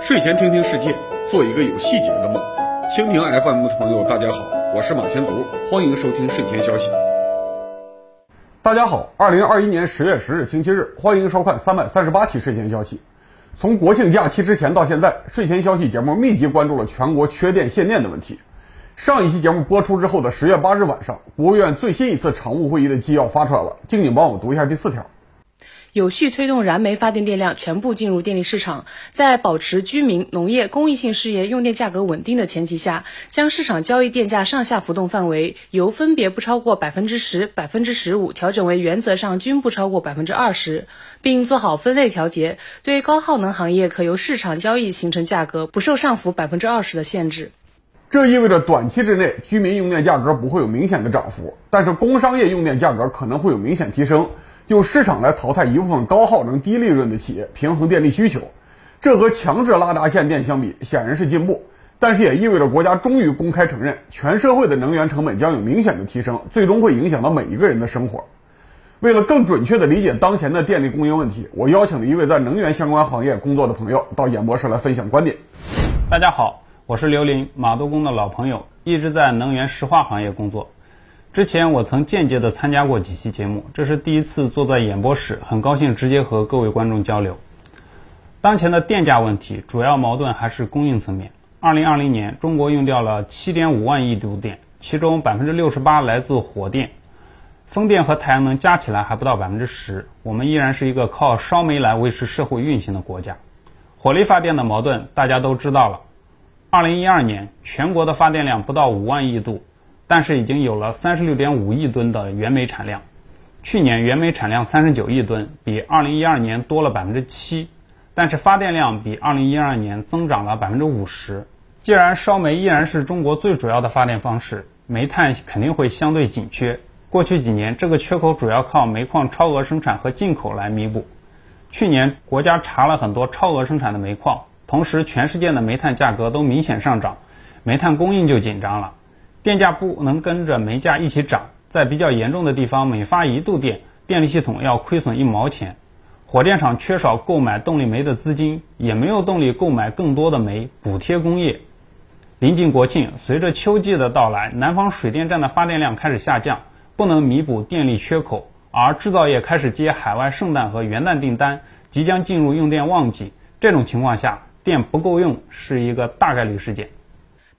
睡前听听世界，做一个有细节的梦。蜻蜓 FM 的朋友，大家好，我是马前卒，欢迎收听睡前消息。大家好，二零二一年十月十日星期日，欢迎收看三百三十八期睡前消息。从国庆假期之前到现在，睡前消息节目密集关注了全国缺电限电的问题。上一期节目播出之后的十月八日晚上，国务院最新一次常务会议的纪要发出来了，静静帮我读一下第四条。有序推动燃煤发电电量全部进入电力市场，在保持居民、农业、公益性事业用电价格稳定的前提下，将市场交易电价上下浮动范围由分别不超过百分之十、百分之十五调整为原则上均不超过百分之二十，并做好分类调节，对高耗能行业可由市场交易形成价格，不受上浮百分之二十的限制。这意味着短期之内居民用电价格不会有明显的涨幅，但是工商业用电价格可能会有明显提升。用市场来淘汰一部分高耗能、低利润的企业，平衡电力需求，这和强制拉闸限电相比，显然是进步。但是也意味着国家终于公开承认，全社会的能源成本将有明显的提升，最终会影响到每一个人的生活。为了更准确地理解当前的电力供应问题，我邀请了一位在能源相关行业工作的朋友到演播室来分享观点。大家好，我是刘林，马都工的老朋友，一直在能源石化行业工作。之前我曾间接的参加过几期节目，这是第一次坐在演播室，很高兴直接和各位观众交流。当前的电价问题主要矛盾还是供应层面。二零二零年，中国用掉了七点五万亿度电，其中百分之六十八来自火电，风电和太阳能加起来还不到百分之十。我们依然是一个靠烧煤来维持社会运行的国家。火力发电的矛盾大家都知道了。二零一二年，全国的发电量不到五万亿度。但是已经有了三十六点五亿吨的原煤产量，去年原煤产量三十九亿吨，比二零一二年多了百分之七，但是发电量比二零一二年增长了百分之五十。既然烧煤依然是中国最主要的发电方式，煤炭肯定会相对紧缺。过去几年，这个缺口主要靠煤矿超额生产和进口来弥补。去年国家查了很多超额生产的煤矿，同时全世界的煤炭价格都明显上涨，煤炭供应就紧张了。电价不能跟着煤价一起涨，在比较严重的地方，每发一度电，电力系统要亏损一毛钱。火电厂缺少购买动力煤的资金，也没有动力购买更多的煤补贴工业。临近国庆，随着秋季的到来，南方水电站的发电量开始下降，不能弥补电力缺口，而制造业开始接海外圣诞和元旦订单，即将进入用电旺季。这种情况下，电不够用是一个大概率事件。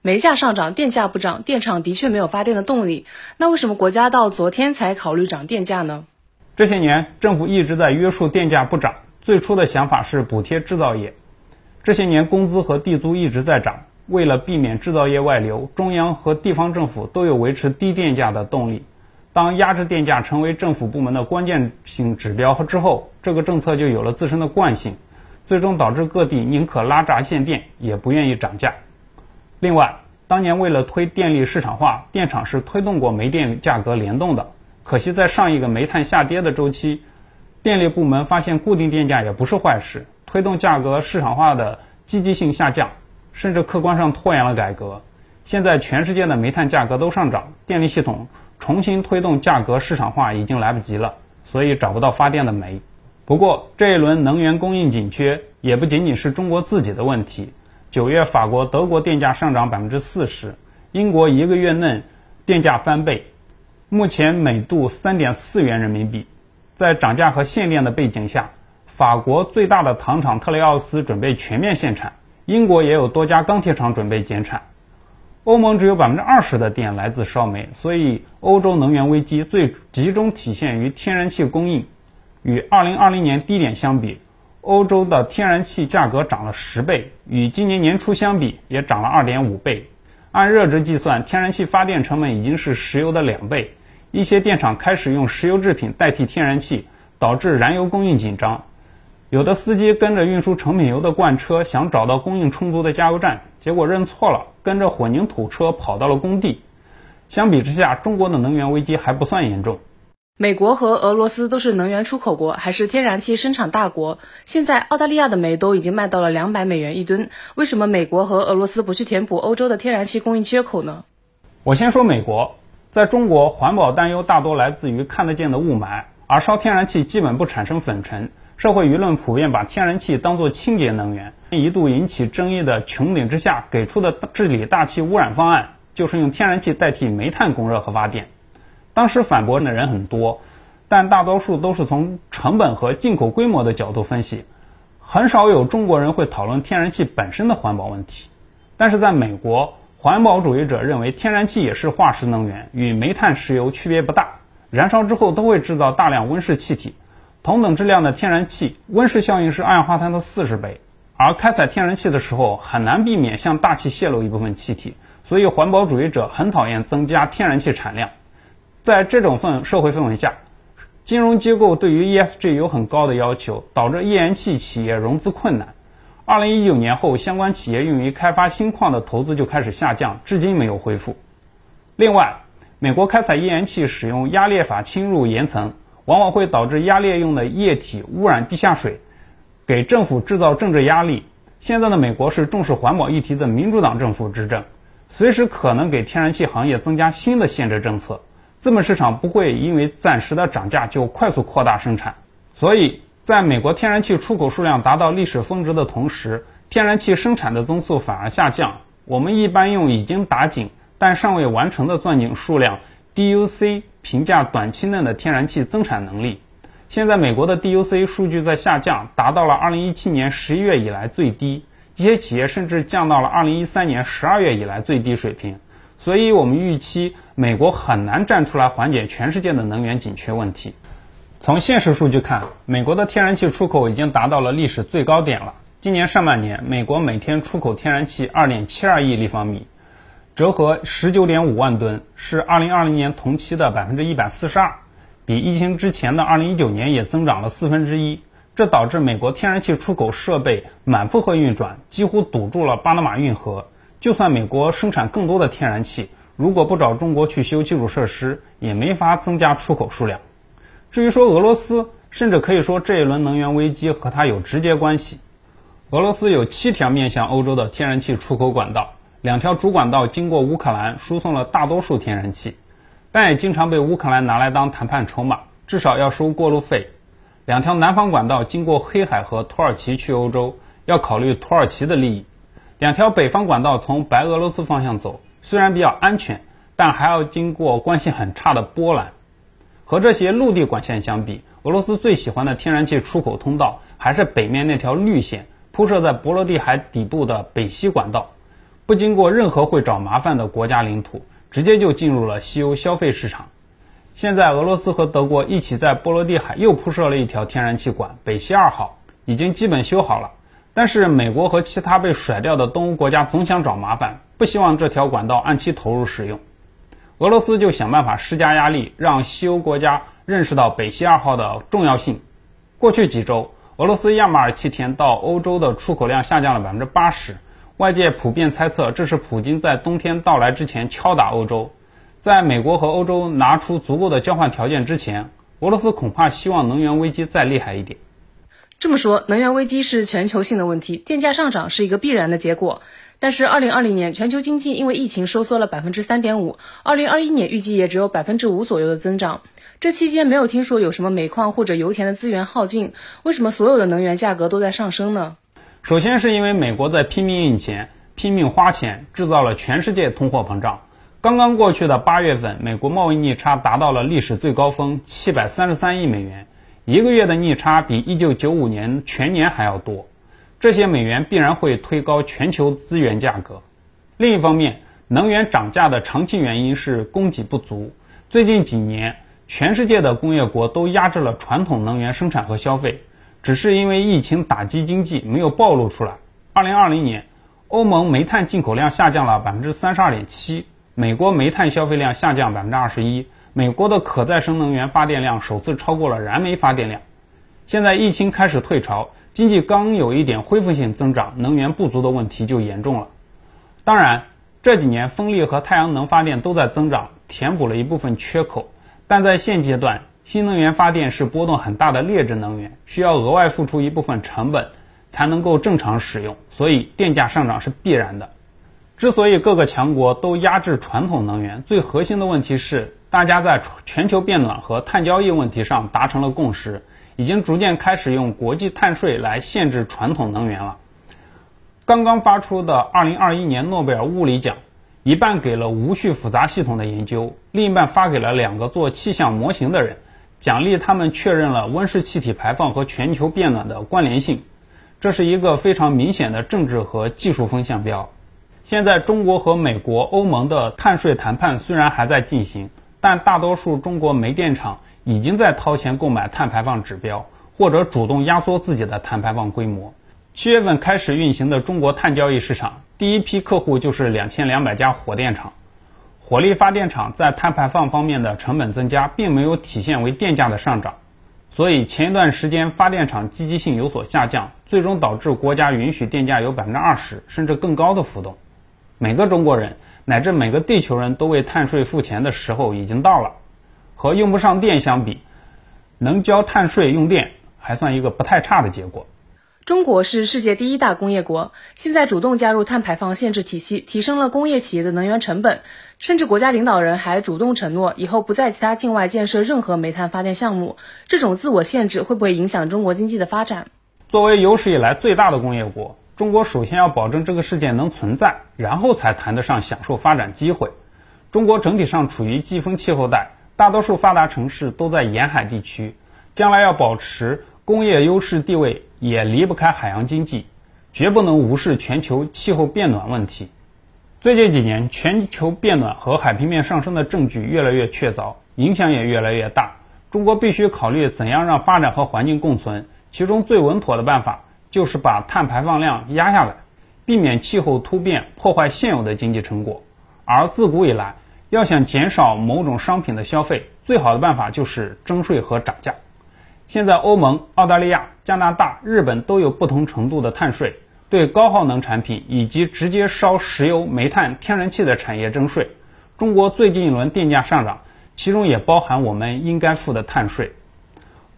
煤价上涨，电价不涨，电厂的确没有发电的动力。那为什么国家到昨天才考虑涨电价呢？这些年政府一直在约束电价不涨，最初的想法是补贴制造业。这些年工资和地租一直在涨，为了避免制造业外流，中央和地方政府都有维持低电价的动力。当压制电价成为政府部门的关键性指标之后，这个政策就有了自身的惯性，最终导致各地宁可拉闸限电，也不愿意涨价。另外，当年为了推电力市场化，电厂是推动过煤电价格联动的。可惜在上一个煤炭下跌的周期，电力部门发现固定电价也不是坏事，推动价格市场化的积极性下降，甚至客观上拖延了改革。现在全世界的煤炭价格都上涨，电力系统重新推动价格市场化已经来不及了，所以找不到发电的煤。不过这一轮能源供应紧缺也不仅仅是中国自己的问题。九月，法国、德国电价上涨百分之四十，英国一个月内电价翻倍，目前每度三点四元人民币。在涨价和限电的背景下，法国最大的糖厂特雷奥斯准备全面限产，英国也有多家钢铁厂准备减产。欧盟只有百分之二十的电来自烧煤，所以欧洲能源危机最集中体现于天然气供应。与二零二零年低点相比。欧洲的天然气价格涨了十倍，与今年年初相比也涨了二点五倍。按热值计算，天然气发电成本已经是石油的两倍。一些电厂开始用石油制品代替天然气，导致燃油供应紧张。有的司机跟着运输成品油的罐车，想找到供应充足的加油站，结果认错了，跟着混凝土车跑到了工地。相比之下，中国的能源危机还不算严重。美国和俄罗斯都是能源出口国，还是天然气生产大国。现在澳大利亚的煤都已经卖到了两百美元一吨，为什么美国和俄罗斯不去填补欧洲的天然气供应缺口呢？我先说美国，在中国，环保担忧大多来自于看得见的雾霾，而烧天然气基本不产生粉尘。社会舆论普遍把天然气当作清洁能源，一度引起争议的穹顶之下给出的治理大气污染方案，就是用天然气代替煤炭供热和发电。当时反驳的人很多，但大多数都是从成本和进口规模的角度分析，很少有中国人会讨论天然气本身的环保问题。但是在美国，环保主义者认为天然气也是化石能源，与煤炭、石油区别不大，燃烧之后都会制造大量温室气体。同等质量的天然气温室效应是二氧化碳的四十倍，而开采天然气的时候很难避免向大气泄露一部分气体，所以环保主义者很讨厌增加天然气产量。在这种氛社会氛围下，金融机构对于 ESG 有很高的要求，导致页岩气企业融资困难。二零一九年后，相关企业用于开发新矿的投资就开始下降，至今没有恢复。另外，美国开采页岩气使用压裂法侵入岩层。往往会导致压裂用的液体污染地下水，给政府制造政治压力。现在的美国是重视环保议题的民主党政府执政，随时可能给天然气行业增加新的限制政策。资本市场不会因为暂时的涨价就快速扩大生产。所以，在美国天然气出口数量达到历史峰值的同时，天然气生产的增速反而下降。我们一般用已经打井但尚未完成的钻井数量 DUC。评价短期内的天然气增产能力。现在美国的 DUC 数据在下降，达到了2017年11月以来最低，一些企业甚至降到了2013年12月以来最低水平。所以，我们预期美国很难站出来缓解全世界的能源紧缺问题。从现实数据看，美国的天然气出口已经达到了历史最高点了。今年上半年，美国每天出口天然气2.72亿立方米。折合十九点五万吨，是二零二零年同期的百分之一百四十二，比疫情之前的二零一九年也增长了四分之一。这导致美国天然气出口设备满负荷运转，几乎堵住了巴拿马运河。就算美国生产更多的天然气，如果不找中国去修基础设施，也没法增加出口数量。至于说俄罗斯，甚至可以说这一轮能源危机和它有直接关系。俄罗斯有七条面向欧洲的天然气出口管道。两条主管道经过乌克兰输送了大多数天然气，但也经常被乌克兰拿来当谈判筹码，至少要收过路费。两条南方管道经过黑海和土耳其去欧洲，要考虑土耳其的利益。两条北方管道从白俄罗斯方向走，虽然比较安全，但还要经过关系很差的波兰。和这些陆地管线相比，俄罗斯最喜欢的天然气出口通道还是北面那条绿线，铺设在波罗的海底部的北溪管道。不经过任何会找麻烦的国家领土，直接就进入了西欧消费市场。现在俄罗斯和德国一起在波罗的海又铺设了一条天然气管——北溪二号，已经基本修好了。但是美国和其他被甩掉的东欧国家总想找麻烦，不希望这条管道按期投入使用。俄罗斯就想办法施加压力，让西欧国家认识到北溪二号的重要性。过去几周，俄罗斯亚马尔气田到欧洲的出口量下降了百分之八十。外界普遍猜测，这是普京在冬天到来之前敲打欧洲。在美国和欧洲拿出足够的交换条件之前，俄罗斯恐怕希望能源危机再厉害一点。这么说，能源危机是全球性的问题，电价上涨是一个必然的结果。但是，二零二零年全球经济因为疫情收缩了百分之三点五，二零二一年预计也只有百分之五左右的增长。这期间没有听说有什么煤矿或者油田的资源耗尽，为什么所有的能源价格都在上升呢？首先是因为美国在拼命印钱、拼命花钱，制造了全世界通货膨胀。刚刚过去的八月份，美国贸易逆差达到了历史最高峰，七百三十三亿美元，一个月的逆差比一九九五年全年还要多。这些美元必然会推高全球资源价格。另一方面，能源涨价的长期原因是供给不足。最近几年，全世界的工业国都压制了传统能源生产和消费。只是因为疫情打击经济，没有暴露出来。二零二零年，欧盟煤炭进口量下降了百分之三十二点七，美国煤炭消费量下降百分之二十一，美国的可再生能源发电量首次超过了燃煤发电量。现在疫情开始退潮，经济刚有一点恢复性增长，能源不足的问题就严重了。当然，这几年风力和太阳能发电都在增长，填补了一部分缺口，但在现阶段。新能源发电是波动很大的劣质能源，需要额外付出一部分成本才能够正常使用，所以电价上涨是必然的。之所以各个强国都压制传统能源，最核心的问题是大家在全球变暖和碳交易问题上达成了共识，已经逐渐开始用国际碳税来限制传统能源了。刚刚发出的2021年诺贝尔物理奖，一半给了无序复杂系统的研究，另一半发给了两个做气象模型的人，奖励他们确认了温室气体排放和全球变暖的关联性。这是一个非常明显的政治和技术风向标。现在，中国和美国、欧盟的碳税谈判虽然还在进行，但大多数中国煤电厂已经在掏钱购买碳排放指标，或者主动压缩自己的碳排放规模。七月份开始运行的中国碳交易市场，第一批客户就是两千两百家火电厂。火力发电厂在碳排放方面的成本增加，并没有体现为电价的上涨，所以前一段时间发电厂积极性有所下降，最终导致国家允许电价有百分之二十甚至更高的浮动。每个中国人乃至每个地球人都为碳税付钱的时候已经到了。和用不上电相比，能交碳税用电还算一个不太差的结果。中国是世界第一大工业国，现在主动加入碳排放限制体系，提升了工业企业的能源成本，甚至国家领导人还主动承诺以后不在其他境外建设任何煤炭发电项目。这种自我限制会不会影响中国经济的发展？作为有史以来最大的工业国。中国首先要保证这个世界能存在，然后才谈得上享受发展机会。中国整体上处于季风气候带，大多数发达城市都在沿海地区，将来要保持工业优势地位，也离不开海洋经济，绝不能无视全球气候变暖问题。最近几年，全球变暖和海平面上升的证据越来越确凿，影响也越来越大。中国必须考虑怎样让发展和环境共存，其中最稳妥的办法。就是把碳排放量压下来，避免气候突变破坏现有的经济成果。而自古以来，要想减少某种商品的消费，最好的办法就是征税和涨价。现在，欧盟、澳大利亚、加拿大、日本都有不同程度的碳税，对高耗能产品以及直接烧石油、煤炭、天然气的产业征税。中国最近一轮电价上涨，其中也包含我们应该付的碳税。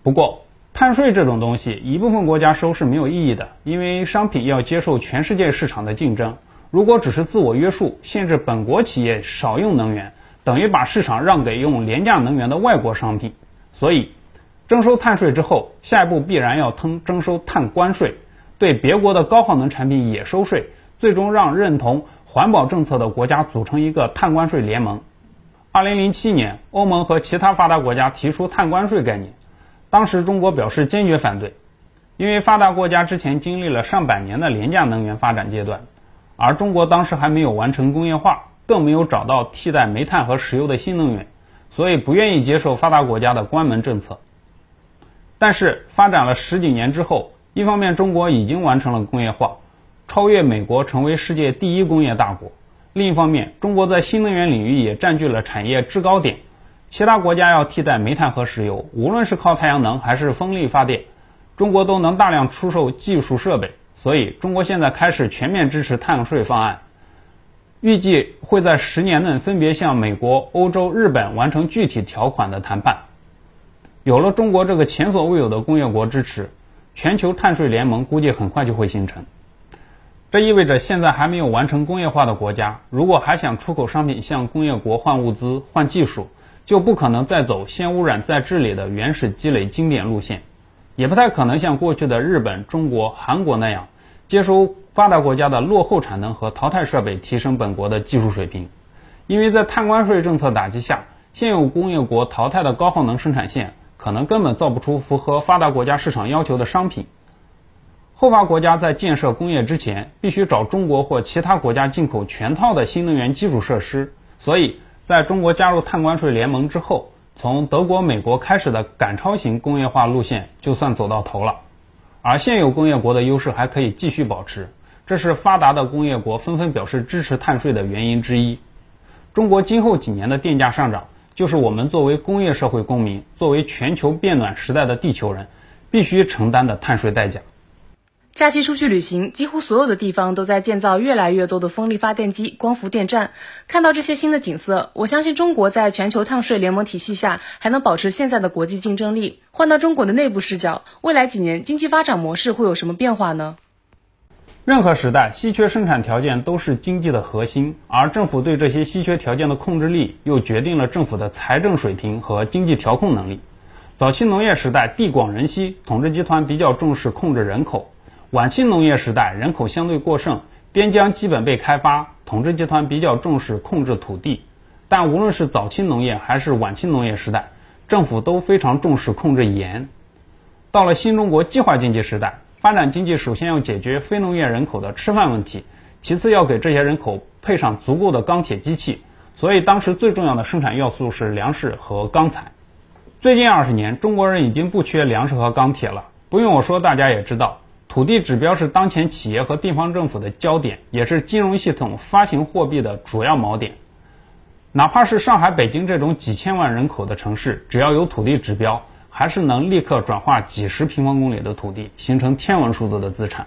不过，碳税这种东西，一部分国家收是没有意义的，因为商品要接受全世界市场的竞争。如果只是自我约束，限制本国企业少用能源，等于把市场让给用廉价能源的外国商品。所以，征收碳税之后，下一步必然要征征收碳关税，对别国的高耗能产品也收税，最终让认同环保政策的国家组成一个碳关税联盟。二零零七年，欧盟和其他发达国家提出碳关税概念。当时中国表示坚决反对，因为发达国家之前经历了上百年的廉价能源发展阶段，而中国当时还没有完成工业化，更没有找到替代煤炭和石油的新能源，所以不愿意接受发达国家的关门政策。但是发展了十几年之后，一方面中国已经完成了工业化，超越美国成为世界第一工业大国；另一方面，中国在新能源领域也占据了产业制高点。其他国家要替代煤炭和石油，无论是靠太阳能还是风力发电，中国都能大量出售技术设备。所以，中国现在开始全面支持碳税方案，预计会在十年内分别向美国、欧洲、日本完成具体条款的谈判。有了中国这个前所未有的工业国支持，全球碳税联盟估计很快就会形成。这意味着，现在还没有完成工业化的国家，如果还想出口商品向工业国换物资、换技术，就不可能再走先污染再治理的原始积累经典路线，也不太可能像过去的日本、中国、韩国那样，接收发达国家的落后产能和淘汰设备，提升本国的技术水平。因为在碳关税政策打击下，现有工业国淘汰的高耗能生产线，可能根本造不出符合发达国家市场要求的商品。后发国家在建设工业之前，必须找中国或其他国家进口全套的新能源基础设施，所以。在中国加入碳关税联盟之后，从德国、美国开始的赶超型工业化路线就算走到头了，而现有工业国的优势还可以继续保持，这是发达的工业国纷纷表示支持碳税的原因之一。中国今后几年的电价上涨，就是我们作为工业社会公民，作为全球变暖时代的地球人，必须承担的碳税代价。假期出去旅行，几乎所有的地方都在建造越来越多的风力发电机、光伏电站。看到这些新的景色，我相信中国在全球碳税联盟体系下还能保持现在的国际竞争力。换到中国的内部视角，未来几年经济发展模式会有什么变化呢？任何时代，稀缺生产条件都是经济的核心，而政府对这些稀缺条件的控制力，又决定了政府的财政水平和经济调控能力。早期农业时代，地广人稀，统治集团比较重视控制人口；晚期农业时代，人口相对过剩，边疆基本被开发，统治集团比较重视控制土地。但无论是早期农业还是晚期农业时代，政府都非常重视控制盐。到了新中国计划经济时代。发展经济首先要解决非农业人口的吃饭问题，其次要给这些人口配上足够的钢铁机器。所以当时最重要的生产要素是粮食和钢材。最近二十年，中国人已经不缺粮食和钢铁了。不用我说，大家也知道，土地指标是当前企业和地方政府的焦点，也是金融系统发行货币的主要锚点。哪怕是上海、北京这种几千万人口的城市，只要有土地指标。还是能立刻转化几十平方公里的土地，形成天文数字的资产。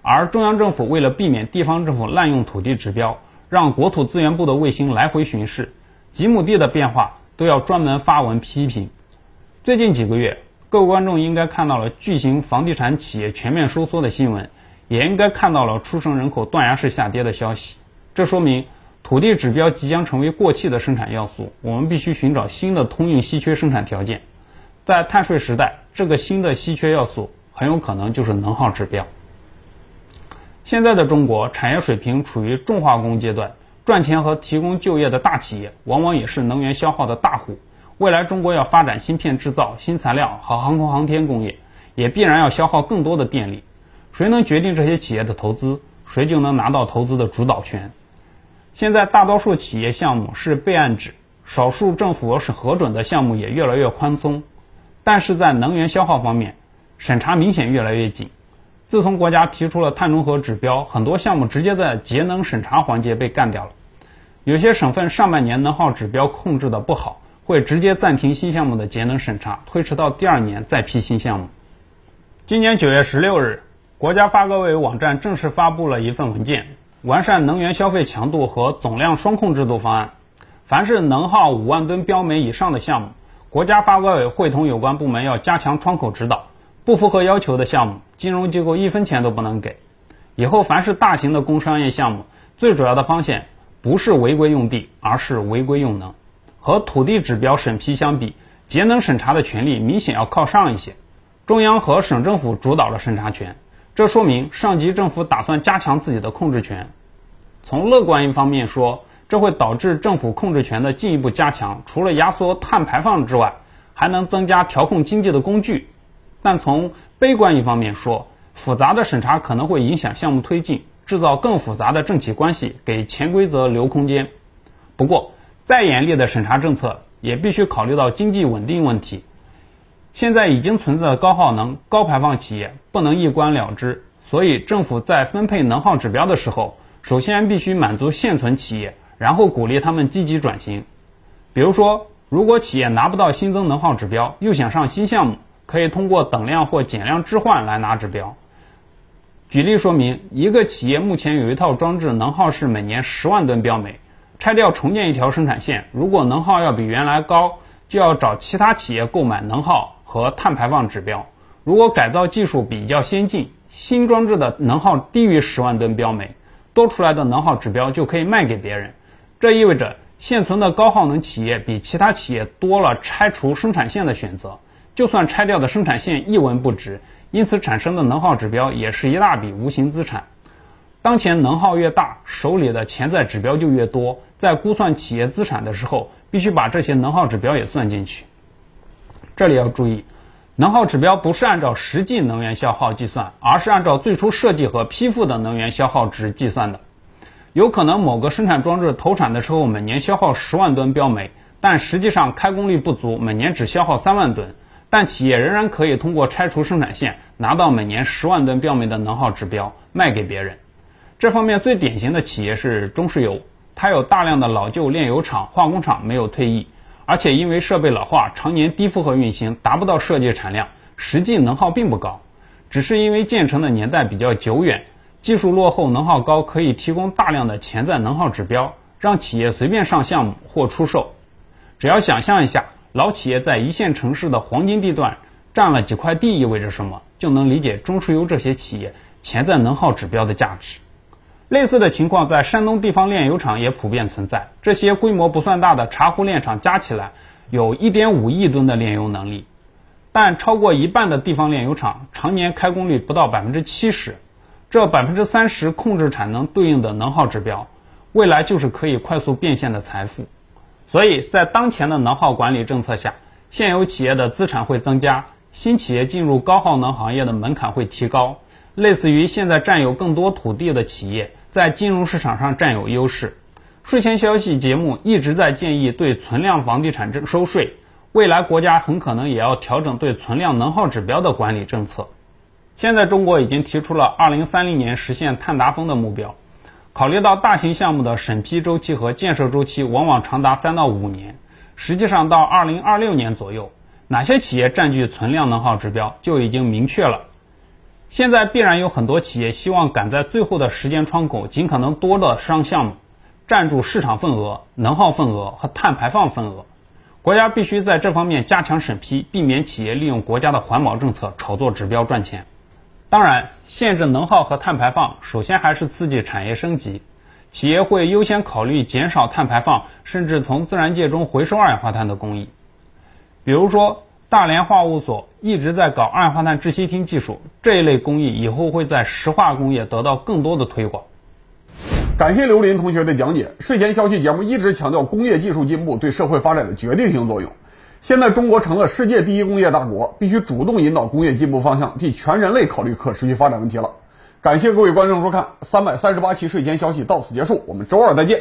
而中央政府为了避免地方政府滥用土地指标，让国土资源部的卫星来回巡视，几亩地的变化都要专门发文批评。最近几个月，各位观众应该看到了巨型房地产企业全面收缩的新闻，也应该看到了出生人口断崖式下跌的消息。这说明土地指标即将成为过气的生产要素，我们必须寻找新的通用稀缺生产条件。在碳税时代，这个新的稀缺要素很有可能就是能耗指标。现在的中国产业水平处于重化工阶段，赚钱和提供就业的大企业，往往也是能源消耗的大户。未来中国要发展芯片制造、新材料和航空航天工业，也必然要消耗更多的电力。谁能决定这些企业的投资，谁就能拿到投资的主导权。现在大多数企业项目是备案制，少数政府是核准的项目也越来越宽松。但是在能源消耗方面，审查明显越来越紧。自从国家提出了碳中和指标，很多项目直接在节能审查环节被干掉了。有些省份上半年能耗指标控制的不好，会直接暂停新项目的节能审查，推迟到第二年再批新项目。今年九月十六日，国家发改委网站正式发布了一份文件，完善能源消费强度和总量双控制度方案。凡是能耗五万吨标煤以上的项目，国家发改委会同有关部门要加强窗口指导，不符合要求的项目，金融机构一分钱都不能给。以后凡是大型的工商业项目，最主要的方向不是违规用地，而是违规用能。和土地指标审批相比，节能审查的权力明显要靠上一些，中央和省政府主导了审查权，这说明上级政府打算加强自己的控制权。从乐观一方面说，这会导致政府控制权的进一步加强，除了压缩碳排放之外，还能增加调控经济的工具。但从悲观一方面说，复杂的审查可能会影响项目推进，制造更复杂的政企关系，给潜规则留空间。不过，再严厉的审查政策也必须考虑到经济稳定问题。现在已经存在的高耗能、高排放企业不能一关了之，所以政府在分配能耗指标的时候，首先必须满足现存企业。然后鼓励他们积极转型，比如说，如果企业拿不到新增能耗指标，又想上新项目，可以通过等量或减量置换来拿指标。举例说明，一个企业目前有一套装置，能耗是每年十万吨标煤，拆掉重建一条生产线，如果能耗要比原来高，就要找其他企业购买能耗和碳排放指标。如果改造技术比较先进，新装置的能耗低于十万吨标煤，多出来的能耗指标就可以卖给别人。这意味着现存的高耗能企业比其他企业多了拆除生产线的选择，就算拆掉的生产线一文不值，因此产生的能耗指标也是一大笔无形资产。当前能耗越大，手里的潜在指标就越多，在估算企业资产的时候，必须把这些能耗指标也算进去。这里要注意，能耗指标不是按照实际能源消耗计算，而是按照最初设计和批复的能源消耗值计算的。有可能某个生产装置投产的时候每年消耗十万吨标煤，但实际上开工率不足，每年只消耗三万吨。但企业仍然可以通过拆除生产线拿到每年十万吨标煤的能耗指标，卖给别人。这方面最典型的企业是中石油，它有大量的老旧炼油厂、化工厂没有退役，而且因为设备老化，常年低负荷运行，达不到设计产量，实际能耗并不高，只是因为建成的年代比较久远。技术落后、能耗高，可以提供大量的潜在能耗指标，让企业随便上项目或出售。只要想象一下，老企业在一线城市的黄金地段占了几块地意味着什么，就能理解中石油这些企业潜在能耗指标的价值。类似的情况在山东地方炼油厂也普遍存在。这些规模不算大的茶壶炼厂加起来有1.5亿吨的炼油能力，但超过一半的地方炼油厂常年开工率不到百分之七十，这百分之三十控制产能对应的能耗指标，未来就是可以快速变现的财富。所以在当前的能耗管理政策下，现有企业的资产会增加，新企业进入高耗能行业的门槛会提高，类似于现在占有更多土地的企业。在金融市场上占有优势。税前消息节目一直在建议对存量房地产征收税，未来国家很可能也要调整对存量能耗指标的管理政策。现在中国已经提出了2030年实现碳达峰的目标。考虑到大型项目的审批周期和建设周期往往长达三到五年，实际上到2026年左右，哪些企业占据存量能耗指标就已经明确了。现在必然有很多企业希望赶在最后的时间窗口，尽可能多的上项目，占住市场份额、能耗份额和碳排放份额。国家必须在这方面加强审批，避免企业利用国家的环保政策炒作指标赚钱。当然，限制能耗和碳排放，首先还是刺激产业升级。企业会优先考虑减少碳排放，甚至从自然界中回收二氧化碳的工艺，比如说。大连化物所一直在搞二氧化碳窒息烃技术，这一类工艺以后会在石化工业得到更多的推广。感谢刘林同学的讲解。睡前消息节目一直强调工业技术进步对社会发展的决定性作用。现在中国成了世界第一工业大国，必须主动引导工业进步方向，替全人类考虑可持续发展问题了。感谢各位观众收看三百三十八期睡前消息到此结束，我们周二再见。